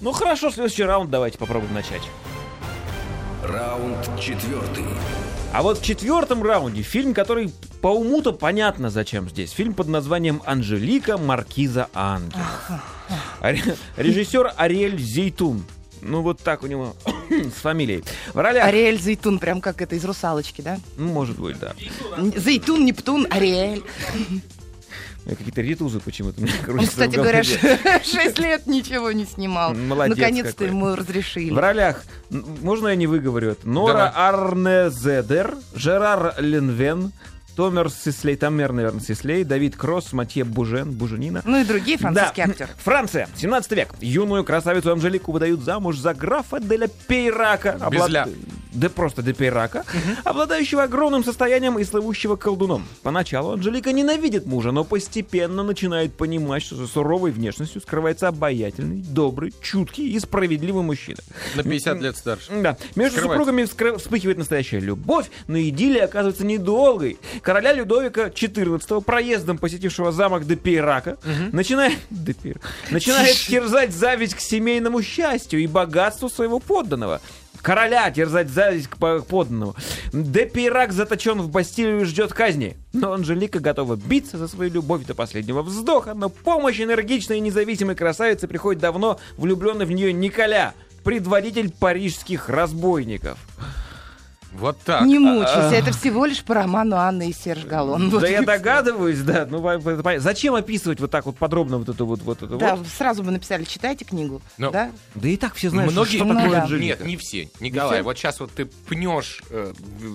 Ну хорошо, следующий раунд давайте попробуем начать. Раунд четвертый. А вот в четвертом раунде фильм, который по уму-то понятно зачем здесь. Фильм под названием «Анжелика. Маркиза Ангелов». Режиссер Ариэль Зейтун. Ну вот так у него с фамилией. В ролях... Ариэль Зейтун, прям как это из «Русалочки», да? Ну, может быть, да. Зейтун, Нептун, Ариэль. У меня Какие-то ритузы почему-то. Он, крутятся кстати в говоря, голове. 6 лет ничего не снимал. Молодец Наконец-то ему разрешили. В ролях, можно я не выговорю это? Нора Арнезедер, Жерар Ленвен, Томер Сислей, Тамер, наверное, Сислей, Давид Кросс, Матье Бужен, Буженина. Ну и другие французские Да. актеры. Франция, 17 век. Юную красавицу Анжелику выдают замуж за графа Деля Пейрака. Без ля. Да просто де Пейрака, обладающего огромным состоянием и слывущего колдуном. Поначалу Анжелика ненавидит мужа, но постепенно начинает понимать, что за суровой внешностью скрывается обаятельный, добрый, чуткий и справедливый мужчина. На 50 лет старше. Да. Между Скрывается. супругами вскры- вспыхивает настоящая любовь, но идиллия оказывается недолгой. Короля Людовика XIV, проездом посетившего замок де Пейрака, начинает, де Пейр- начинает терзать зависть к семейному счастью и богатству своего подданного. Короля терзать зависть к по- подданному. Де Пейрак заточен в Бастилию и ждет казни. Но Анжелика готова биться за свою любовь до последнего вздоха, но помощь энергичной и независимой красавицы приходит давно влюбленный в нее Николя, предводитель парижских разбойников. Вот так. Не мучайся, это всего лишь по роману Анны и Серж Галлон. Вот Да я догадываюсь, да. Ну, зачем описывать вот так вот подробно вот это вот, вот это Да, вот? сразу бы написали, читайте книгу. Ну, Да? Да и так все знают, Многие что Ну такое. Нет, не все. Николай, вот сейчас вот ты пнешь э,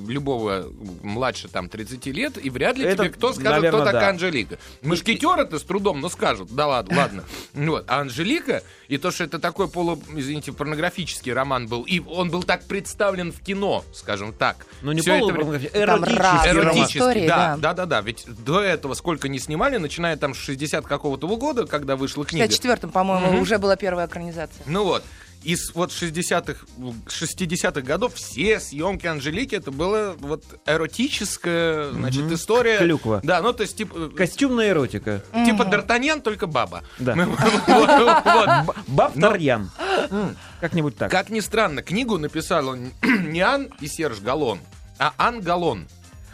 любого младше там 30 лет, и вряд ли Это, тебе кто скажет, кто такая да. Анжелика. Мушкетеры-то с трудом, но скажут, да ладно, ладно. Вот. А Анжелика, и то, что это такой полу, извините, порнографический роман был, и он был так представлен в кино, скажем так. Ну не это полупорнографический, Там эротический. Эротический, истории, да, да. да, да, да. Ведь до этого сколько не снимали, начиная там с 60 какого-то года, когда вышла В книга. 64-м, по-моему, уже была первая экранизация. Ну вот. Из вот 60-х, 60-х годов все съемки Анжелики это было вот эротическая, значит, история. Клюква. Да, ну то есть типа, Костюмная эротика. типа Д'Артаньян, только баба. Да. Баб Тарьян. Как-нибудь так. Как ни странно, книгу написал он не Ан и Серж Галлон, а Ан Галлон.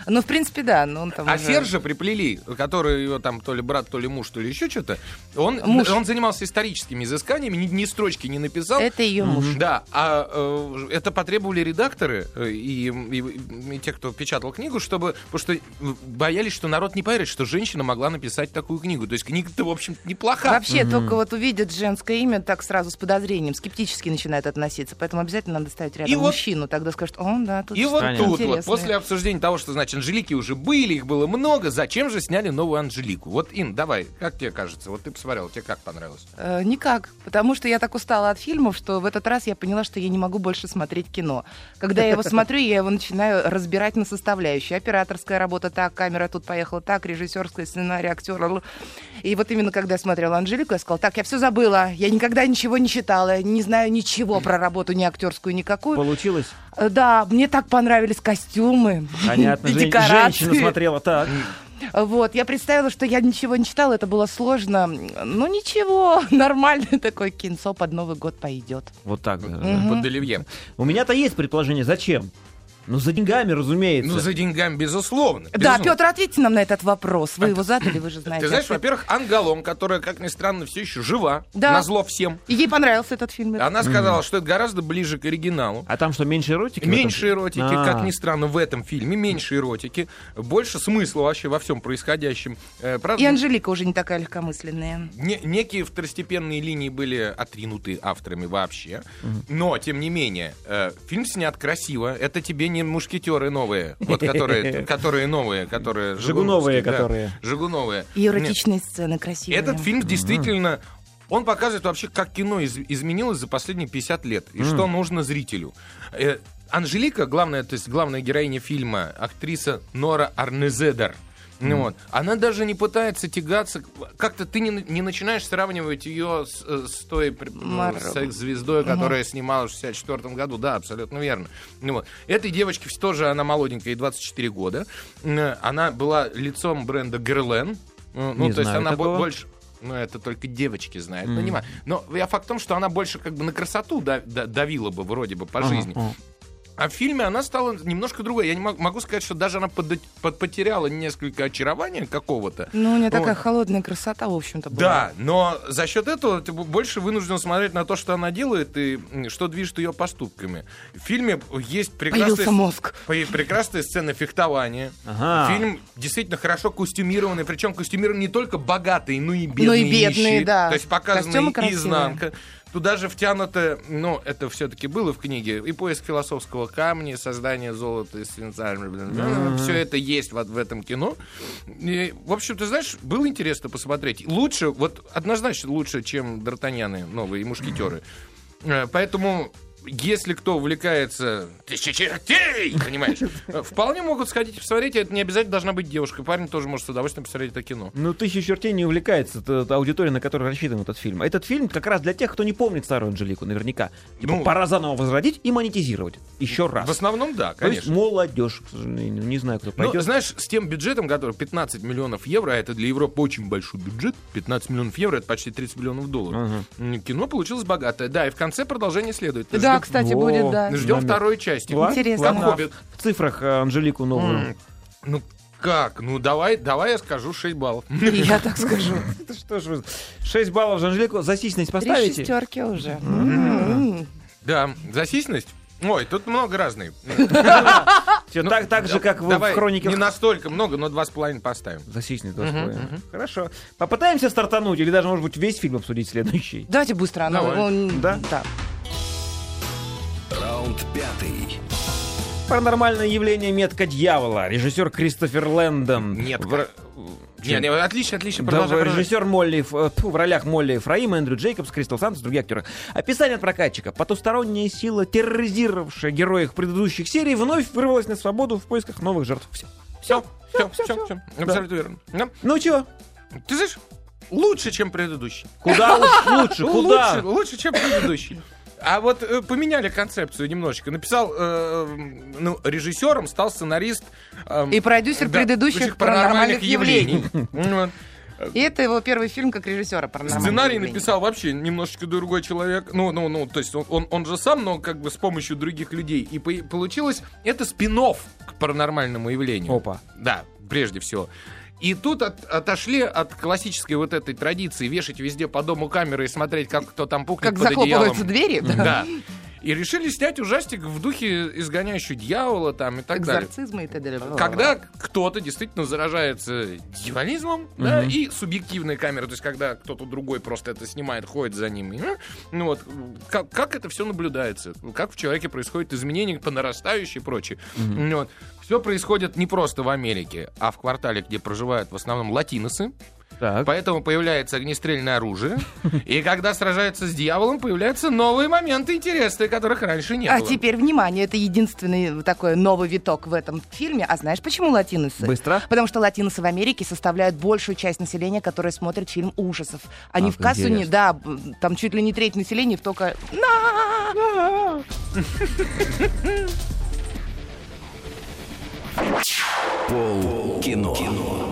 Ну, в принципе, да. но он там А уже- Сержа приплели, который его там то ли брат, то ли муж, то ли еще что-то. Он, Муж. он занимался историческими изысканиями, ни, ни строчки не написал. Это ее муж. Да, а э, это потребовали редакторы э, и, и- и те, кто печатал книгу, чтобы, потому что боялись, что народ не поверит, что женщина могла написать такую книгу. То есть книга-то, в общем, неплоха. Вообще, только вот увидят женское имя, так сразу с подозрением, скептически начинает относиться. Поэтому обязательно надо ставить рядом И вот- мужчину. Тогда скажут, о, да, тут И вот тут, вот, после обсуждения того, что, значит, Анжелики уже были, их было много, зачем же сняли новую Анжелику? Вот, Ин, давай, как тебе кажется? Вот ты посмотрел, тебе как понравилось? Э, никак, потому что я так устала от фильмов, что в этот раз я поняла, что я не могу больше смотреть кино. Когда я его смотрю, я его начинаю разбирать на составляющие. Операторская работа так, камера тут поехала так, режиссерская, сценарий, актер. И вот именно когда я смотрела Анжелику, я сказала, так, я все забыла, я никогда ничего не читала, не знаю ничего про работу ни актерскую, никакую. Получилось? Э, Да, мне так понравились костюмы Понятно. Декорации. Женщина смотрела так. Вот, я представила, что я ничего не читала, это было сложно. Ну ничего, нормальный такой кинцо под Новый год пойдет. Вот так. да. Под Оливье. У меня-то есть предположение, зачем? Ну, за деньгами, разумеется. Ну, за деньгами, безусловно. Да, безусловно. Петр, ответьте нам на этот вопрос. Вы его задали, вы же знаете. Ты знаешь, ответ. во-первых, Ангалон, которая, как ни странно, все еще жива, Да. на зло всем. И Ей понравился этот фильм. Она сказала, что это гораздо ближе к оригиналу. А там что, меньше эротики? Меньше эротики, А. как ни странно, в этом фильме. Меньше эротики. Больше смысла вообще во всем происходящем. Э, Правда, И Анжелика уже не такая легкомысленная. не- некие второстепенные линии были отринуты авторами вообще. Но, тем не менее, э, фильм снят красиво. Это тебе не мушкетеры новые. Вот которые, которые новые, которые... Жигуновые, да, которые. Жигуновые. И эротичные сцены красивые. Этот фильм действительно... Он показывает вообще, как кино из- изменилось за последние 50 лет. И что нужно зрителю. Э, Анжелика, главная, то есть главная героиня фильма, актриса Нора Арнезедер. Ну вот. Она даже не пытается тягаться. Как-то ты не, не начинаешь сравнивать ее с, э, с той ну, Мар- секс-звездой, которая снималась в 64 году. Да, абсолютно верно. Ну вот. Этой девочке тоже она молоденькая, ей 24 года. Она была лицом бренда Герлен. Э, Ну, Не то есть она такого. больше... Ну, это только девочки знают, понимаю. Но я факт в том, что она больше как бы на красоту да- да- давила бы вроде бы по Ага, жизни. А в фильме она стала немножко другой. Я не мог- могу сказать, что даже она под- под- потеряла несколько очарования какого-то. Ну, у нее такая Вот. холодная красота, в общем-то, была. Да, но за счет этого ты больше вынужден смотреть на то, что она делает и что движет ее поступками. В фильме есть прекрасная, Появился мозг. прекрасная сцена фехтования. Ага. Фильм действительно хорошо костюмированный, причем костюмирован не только богатый, но и бедный. Ну и бедные, нищие. да. То есть показана изнанка. Туда же втянуто, ну, это все-таки было в книге, и поиск философского камня, и создание золота из свинца. Все это есть вот в этом кино. И, в общем, ты знаешь, было интересно посмотреть. Лучше, вот однозначно лучше, чем Д'Артаньяны новые и мушкетеры. Э, Поэтому если кто увлекается тысячи чертей, понимаешь, э, вполне могут сходить и посмотреть. Это не обязательно должна быть девушка. Парень тоже может с удовольствием посмотреть это кино. Ну, тысячу чертей не увлекается та, та аудитория, на которую рассчитан этот фильм. Этот фильм как раз для тех, кто не помнит старую Анжелику, наверняка. Типа, Ну, пора заново возродить и монетизировать. Еще раз. В основном, да, То есть конечно. молодежь, к сожалению. Не знаю, кто Ну, пойдет. знаешь, с тем бюджетом, который 15 миллионов евро, а это для Европы очень большой бюджет, 15 миллионов евро, это почти 30 миллионов долларов. Ага. Кино получилось богатое. Да, и в конце продолжение следует. Да, Кстати, О, будет, да. Ждем Момент. второй части. Интересно. Как ладно. «Хоббит». В цифрах э, Анжелику новую. М, Ну, как? Ну, давай, давай я скажу 6 баллов. Я так скажу. Это что ж вы... 6 баллов за Анжелику. За сисьность Три поставите? шестерки уже. М-м. Да, за сисьность? Ой, тут много разных. Всё, так, так же, как в, Ну, Давай, хронике... не настолько много, но два с половиной поставим. За сисьность тоже правильно. Хорошо. Попытаемся стартануть, или даже, может быть, весь фильм обсудить следующий. Давайте быстро. оно- Давай. он- Да? Да. Раунд пятый. Паранормальное явление «Метка дьявола». Режиссер Кристофер Лэндон. Метка. В- Не, не, отлично, отлично. Да, продолжай, продолжай. режиссер Молли, э, в ролях Молли Ефраим, Эндрю Джейкобс, Кристал Сантос, другие актеры. Описание от прокатчика. Потусторонняя сила, терроризировавшая героев предыдущих серий, вновь вырвалась на свободу в поисках новых жертв. Все. Все, все, все, все. Абсолютно верно. Да. Ну чё? Ты знаешь, лучше, чем предыдущий. Куда лучше? Лучше? Куда? Лучше, лучше, чем предыдущий. А вот э, поменяли концепцию немножечко. Написал, э, ну, режиссером стал сценарист. э, И продюсер да, предыдущих паранормальных явлений. Вот. И это его первый фильм как режиссера паранормальных Сценарий написал вообще немножечко другой человек. Ну, ну, ну, то есть он, он, он же сам, но как бы с помощью других людей. И по- получилось это спин к паранормальному явлению. Опа. Да, прежде всего. И тут от- отошли от классической вот этой традиции вешать везде по дому камеры и смотреть, как кто там пукнет Как под захлопываются одеялом. двери, да. И решили снять ужастик в духе изгоняющего дьявола там и так далее. Экзорцизмы и т.д. Когда кто-то действительно заражается дьяволизмом, да, и субъективная камера, то есть когда кто-то другой просто это снимает, ходит за ним, и, ну вот, как, как это все наблюдается, как в человеке происходит изменение по нарастающей и прочее. Ну вот. Все происходит не просто в Америке, а в квартале, где проживают в основном латиносы, Так. поэтому появляется огнестрельное оружие, и когда сражаются с дьяволом, появляются новые моменты интересные, которых раньше не А было. теперь, внимание, это единственный такой новый виток в этом фильме. А знаешь, почему латиносы? Быстро. Потому что латиносы в Америке составляют большую часть населения, которая смотрит фильм ужасов. Они Ах, в кассу не... интересно. Да, б- там чуть ли не треть населения только... «На!» Пол кино. Кино.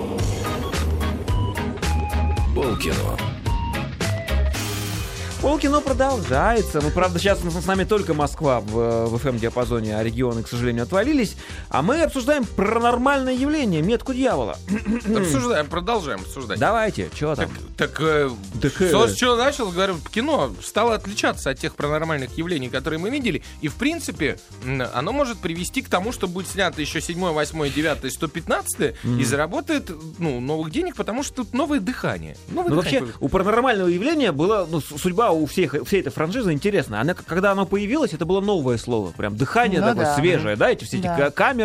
Полкино продолжается. Ну, правда, сейчас с нами только Москва в, в FM-диапазоне, а регионы, к сожалению, отвалились. А мы обсуждаем паранормальное явление, метку дьявола. Обсуждаем, продолжаем обсуждать. Давайте, что там? Так, так, э, Так, э, с чего начал, говорю, кино стало отличаться от тех паранормальных явлений, которые мы видели, и, в принципе, оно может привести к тому, что будет снято еще 7, 8, 9, 115 и заработает ну, новых денег, потому что тут новое дыхание. Новое Ну, дыхание вообще, у паранормального явления была, ну, судьба у всех, всей этой франшизы интересная. Она, когда оно появилось, это было новое слово. Прям дыхание Ну такое да. свежее, да, эти все эти Да.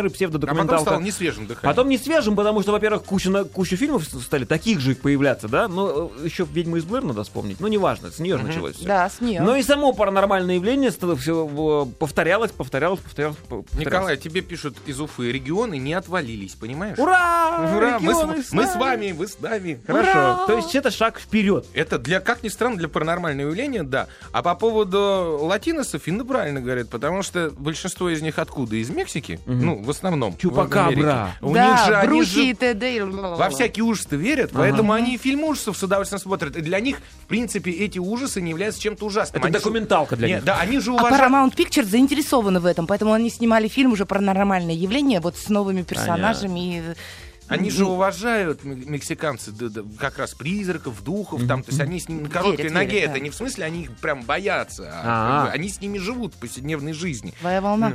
Ка- камеры, А потом псевдодокументалка. стало не свежим дыханием. Потом не свежим, потому что, во-первых, куча, на- куча фильмов стали таких же появляться, да? Но э, еще «Ведьму из Блэр» надо вспомнить. Ну, неважно, с нее же началось все. Да, с нее. Но и само паранормальное явление стало все повторялось, повторялось, повторялось. повторялось. Николай, тебе пишут из Уфы, регионы не отвалились, понимаешь? Ура! Ура! Мы, с, мы с вами, вы с нами. Хорошо. Ура! То есть это шаг вперед. Это для, как ни странно, для паранормального явления, да. А по поводу латиносов, Инна правильно говорит, потому что большинство из них откуда? Из Мексики? Ну, в основном. в Чупакабра. Америке. У да, них же они же и т.д. во всякие ужасы верят, поэтому они и фильмы ужасов с удовольствием смотрят. И для них, в принципе, эти ужасы не являются чем-то ужасным. Это Они же- документалка для Не, них. Да, они же А уважают... Paramount Pictures заинтересованы в этом, поэтому они снимали фильм уже про нормальное явление, вот с новыми персонажами. и- Они же уважают м- мексиканцы да, да, как раз призраков, духов, там, то есть они с ними на короткой Верят, ноге, верят, это да. не в смысле они их прям боятся, а они с ними живут в повседневной жизни. Твоя волна.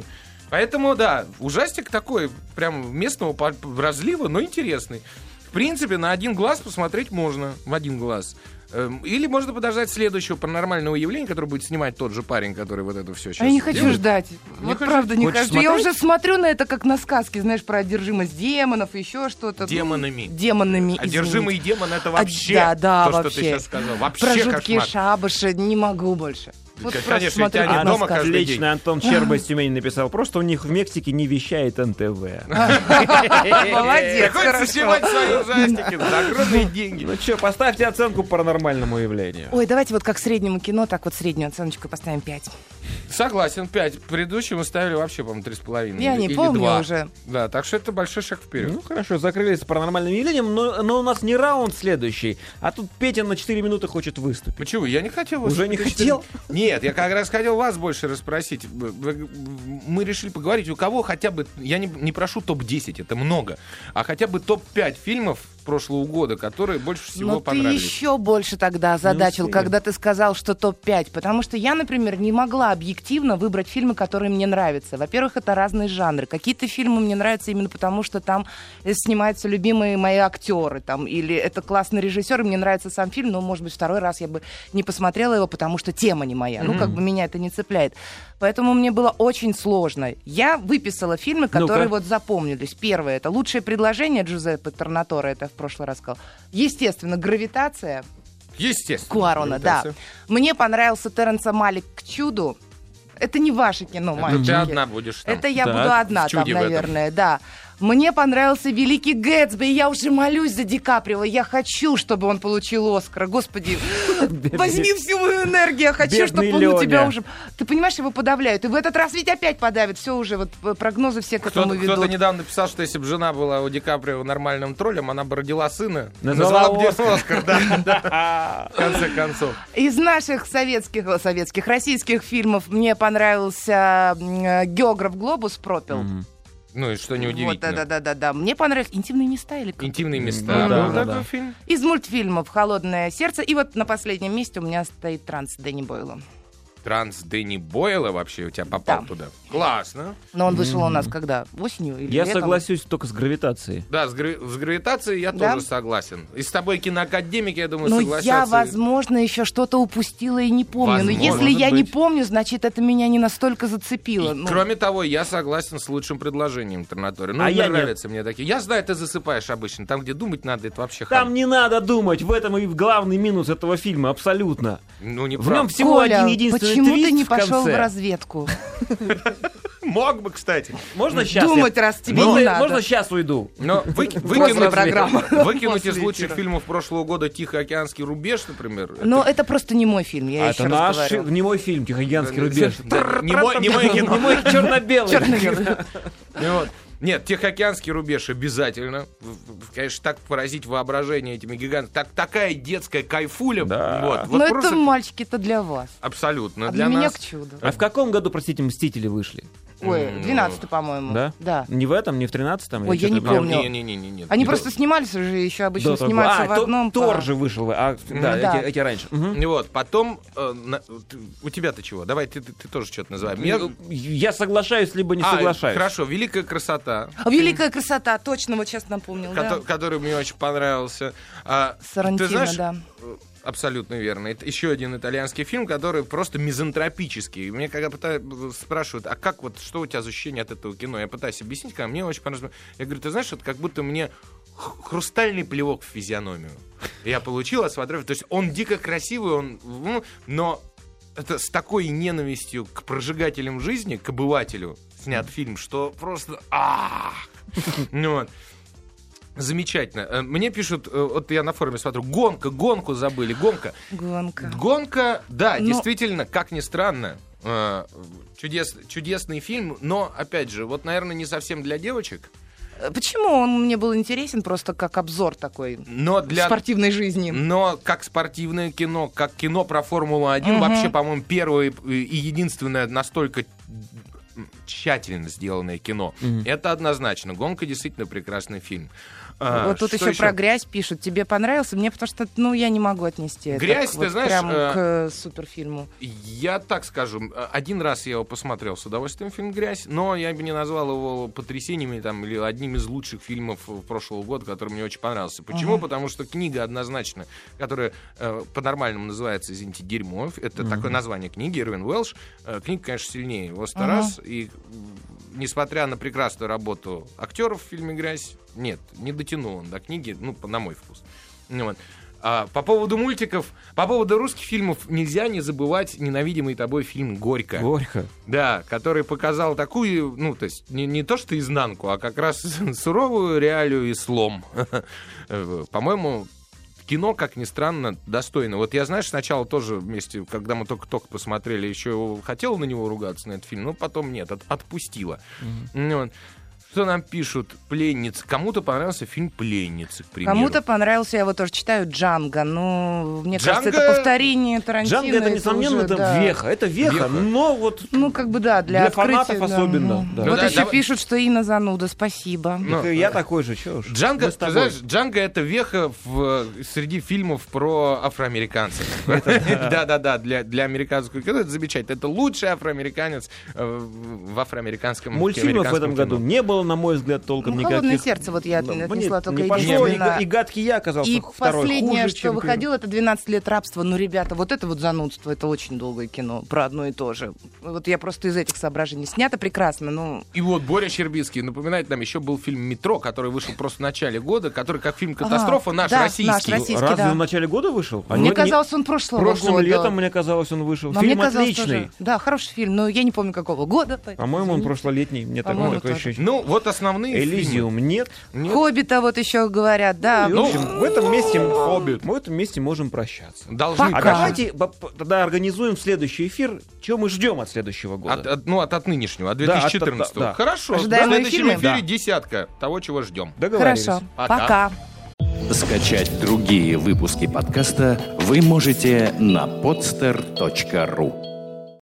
Поэтому, да, ужастик такой, прям местного разлива, но интересный. В принципе, на один глаз посмотреть можно, в один глаз. Эм, Или можно подождать следующего паранормального явления, который будет снимать тот же парень, который вот это все сейчас А я не хочу ждать. Не вот хочешь? правда не Хочешь хочу. Я смотреть? уже смотрю на это как на сказки, знаешь, про одержимость демонов, еще что-то. Ну, Демонами. демонами. Одержимый извините. демон это А, вообще да, да, то, что вообще. ты сейчас сказал. Вообще Про жуткие кошмар. шабаши не могу больше. Вот Конечно, на дома каждый Отлично, Антон Щерба из Тюмени написал. Просто у них в Мексике не вещает НТВ. Молодец, Приходится хорошо. снимать свои ужастики за огромные деньги. Ну что, поставьте оценку паранормальному явлению. Ой, давайте вот как среднему кино, так вот среднюю оценочку поставим 5. Согласен, 5. Предыдущий мы ставили вообще, по-моему, 3,5. Я или- не или помню два. уже. Да, так что это большой шаг вперед. Ну хорошо, закрылись с паранормальным явлением, но, но у нас не раунд следующий, а тут Петя на 4 минуты хочет выступить. Почему? Я не хотел вас... Уже не хотел? Нет, я как раз хотел вас больше расспросить. Мы решили поговорить, у кого хотя бы... Я не, не прошу топ-10, это много. А хотя бы топ-5 фильмов прошлого года, которые больше всего Но Ну, ты понравились. еще больше тогда озадачил, успеем. когда ты сказал, что топ-5. Потому что я, например, не могла объективно выбрать фильмы, которые мне нравятся. Во-первых, это разные жанры. Какие-то фильмы мне нравятся именно потому, что там э, снимаются любимые мои актеры. Там, или это классный режиссер, и мне нравится сам фильм, но, может быть, второй раз я бы не посмотрела его, потому что тема не моя. Ну, как бы меня это не цепляет. Поэтому мне было очень сложно. Я выписала фильмы, которые Ну-ка. вот запомнились. Первое это лучшее предложение Джузеппе Торнатора, это прошлый раз сказал. Естественно, гравитация Естественно. Куарона, да. Мне понравился Терренса Малик к чуду. Это не ваше кино, Это мальчики. ты одна будешь там. Это я Так, буду одна там, наверное, да. Мне понравился Великий Гэтсби, и я уже молюсь за Ди Каприо. Я хочу, чтобы он получил Оскара. Господи, возьми всю мою энергию. Я хочу, чтобы он у тебя уже... Ты понимаешь, его подавляют. И в этот раз ведь опять подавят. Все уже, вот э, прогнозы все к этому ведут. кто-то недавно писал, что если бы жена была у Ди Каприо нормальным троллем, она бы родила сына. Назвала бы Оскар. Оскар, да. В конце концов. Из наших советских, о, советских, российских фильмов мне понравился э, «Географ Глобус» пропил. Ну и что Вот, неудивительно. да-да-да-да. Мне понравились «Интимные места» или как? Интимные места. Ну да, Вот да, да. фильм. Из мультфильмов «Холодное сердце». И вот на последнем месте у меня стоит «Транс» Дэнни Бойла. Транс Дэнни Бойла вообще у тебя попал Да. туда. Классно. Но он вышел у нас когда? Осенью или Я летом? согласюсь только с гравитацией. Да, с, гра- с гравитацией я Да? тоже согласин. И с тобой киноакадемик, я думаю, Ну, согласятся. я, возможно, еще что-то упустила и не помню. Но Возможно. если Может я не быть. помню, значит, это меня не настолько И, зацепило. Ну, Кроме того, я согласен с лучшим предложением Торнатори. Ну, А я нравятся мне такие. Я знаю, ты засыпаешь обычно. Там, где думать надо, это вообще Там хам. не надо думать, в этом и главный минус этого фильма, абсолютно. Ну, не В нем всего Коля, один единственный почему ты не в пошел в разведку? Мог бы, кстати. Можно сейчас? Думать, раз тебе можно, не надо. можно сейчас уйду? Но После выкинуть, программы. выкинуть из После лучших эфира. фильмов прошлого года «Тихоокеанский рубеж», например. Но это- это просто не мой фильм, я А еще это раз наш говорю. не мой фильм, Тихоокеанский рубеж. Не мой- не мой кино. Не мой черно-белый. Нет, Тихоокеанский рубеж обязательно. Конечно, так поразить воображение этими гигантами. Так, такая детская кайфуля. Да. Вот, вот Но просто это, мальчики, это для вас. абсолютно. А для, для меня нас. к чуду. А в каком году, простите, «Мстители» вышли? Ой, М, 12 по-моему. Да? Да. Не в этом, не в 13-м? Ой, я не что-то там? помню. Не-не-не. Они просто снимались уже, еще обычно того. снимаются а, в одном. по- Тор же вышел, а, да, да. Эти, эти раньше. И Вот, потом, э, на- у тебя-то чего? Давай, ты, ты- ты тоже что-то называй. Мне- Я соглашаюсь, либо не А, соглашаюсь. Хорошо, «Великая красота», Великая красота, точно, вот сейчас напомнил, да. кото- который мне очень понравился. А, Сарантино, ты знаешь, да. Абсолютно верно. Это еще один итальянский фильм, который просто мизантропический. Мне когда пыта- спрашивают, а как вот, что у тебя за ощущение от этого кино? Я пытаюсь объяснить, когда мне очень понравилось. Я говорю, ты знаешь, это как будто мне хрустальный плевок в физиономию. Я получил, осмотрев. То есть он дико красивый, он, ну, но это с такой ненавистью к прожигателям жизни, к обывателю снят фильм, что просто... ах! Ну вот. Замечательно. Э, Мне пишут, э, вот я на форуме смотрю, гонка, гонку забыли, гонка. Гонка. Гонка, да, Но- действительно, как ни странно, э, чудес, чудесный фильм, но, опять же, вот, наверное, не совсем для девочек, Почему он мне был интересен просто как обзор такой но для... спортивной жизни? Но как спортивное кино, как кино про Формулу-1, Мгм. вообще, по-моему, первое и единственное настолько тщательно сделанное кино. Мгм. Это однозначно. «Гонка» действительно прекрасный фильм. А, вот тут еще, про грязь пишут. Тебе понравился? Мне потому что, ну, я не могу отнести это Грязь, к- ты вот знаешь, прям э, к э, суперфильму. Я так скажу, один раз я его посмотрел с удовольствием, фильм «Грязь», но я бы не назвал его потрясениями там, или одним из лучших фильмов э, прошлого года, который мне очень понравился. Почему? Мгм. Потому что книга однозначно, которая э, по-нормальному называется, извините, «Дерьмо», это такое название книги, Ирвин Уэлш, э, книга, конечно, сильнее его сто Мгм. раз, и несмотря на прекрасную работу актеров в фильме «Грязь», нет, не дотянул он до книги, ну, на мой вкус. Ну вот. А, по поводу мультиков, по поводу русских фильмов нельзя не забывать ненавидимый тобой фильм «Горько». Горько. Да, который показал такую, ну, то есть не, не то что изнанку, а как раз суровую реалию и слом. Э, По-моему, кино, как ни странно, достойно. Вот я, знаешь, сначала тоже вместе, когда мы только-только посмотрели, еще хотел на него ругаться, на этот фильм, но потом нет, от- отпустила. Вот. Что нам пишут? Пленницы. Кому-то понравился фильм «Пленницы», к примеру. Кому-то понравился, я его тоже читаю, Джанго. Ну, мне кажется, «Джанго» это повторение Тарантино. Джанго это, несомненно, уже, это да. веха. Это веха, Веха. но вот... Ну, как бы да, для, Для открытия, фанатов да, особенно, ну. да. Ну Вот да, еще давай- пишут, что Инна зануда, спасибо. Ну, и я такой же, чё уж. Джанго, ты знаешь, Джанго это веха в, среди фильмов про афроамериканцев. Да-да-да, для, для американского кино это замечательно. Это лучший афроамериканец э, в афроамериканском Мультфильмов в этом году не было, на мой взгляд, толком Ну, никаких. «Холодное сердце» вот я отнесла только не пошло, и, и гадкий я оказался И второй. последнее, хуже, что чем выходило, это «12 лет рабства». Ну, ребята, вот это вот занудство, это очень долгое кино про одно и то же. Вот я просто из этих соображений. Снято прекрасно, ну... И вот Боря Щербицкий напоминает нам, еще был фильм «Метро», который вышел просто в начале года, который как фильм «Катастрофа», Ага, наш да, российский. наш российский. Разве да. он в начале года вышел? А мне не- казалось, он прошлого Прошлым года. летом, мне казалось, он вышел. Но Фильм мне казалось отличный. тоже- Да, хороший фильм, но я не помню какого года. поэтому По-моему, он прошлолетний. Мне так- По-моему, такое ощущение. Ну, вот основные фильмы. Элизиум нет. Нет? Хоббита вот еще говорят, да. И, в Ну, общем, в этом месте Хоббит. мы в этом месте можем прощаться. Должны А Пока. давайте б- п- тогда организуем следующий эфир. Чего мы ждем от следующего года? От, от- ну, от, от нынешнего, от Да, от- 2014 да. Хорошо. Ожидаемые в следующем фильмы? эфире Да. десятка того, чего ждем. Договорились. Хорошо, Пока. пока. Скачать другие выпуски подкаста вы можете на podster.ru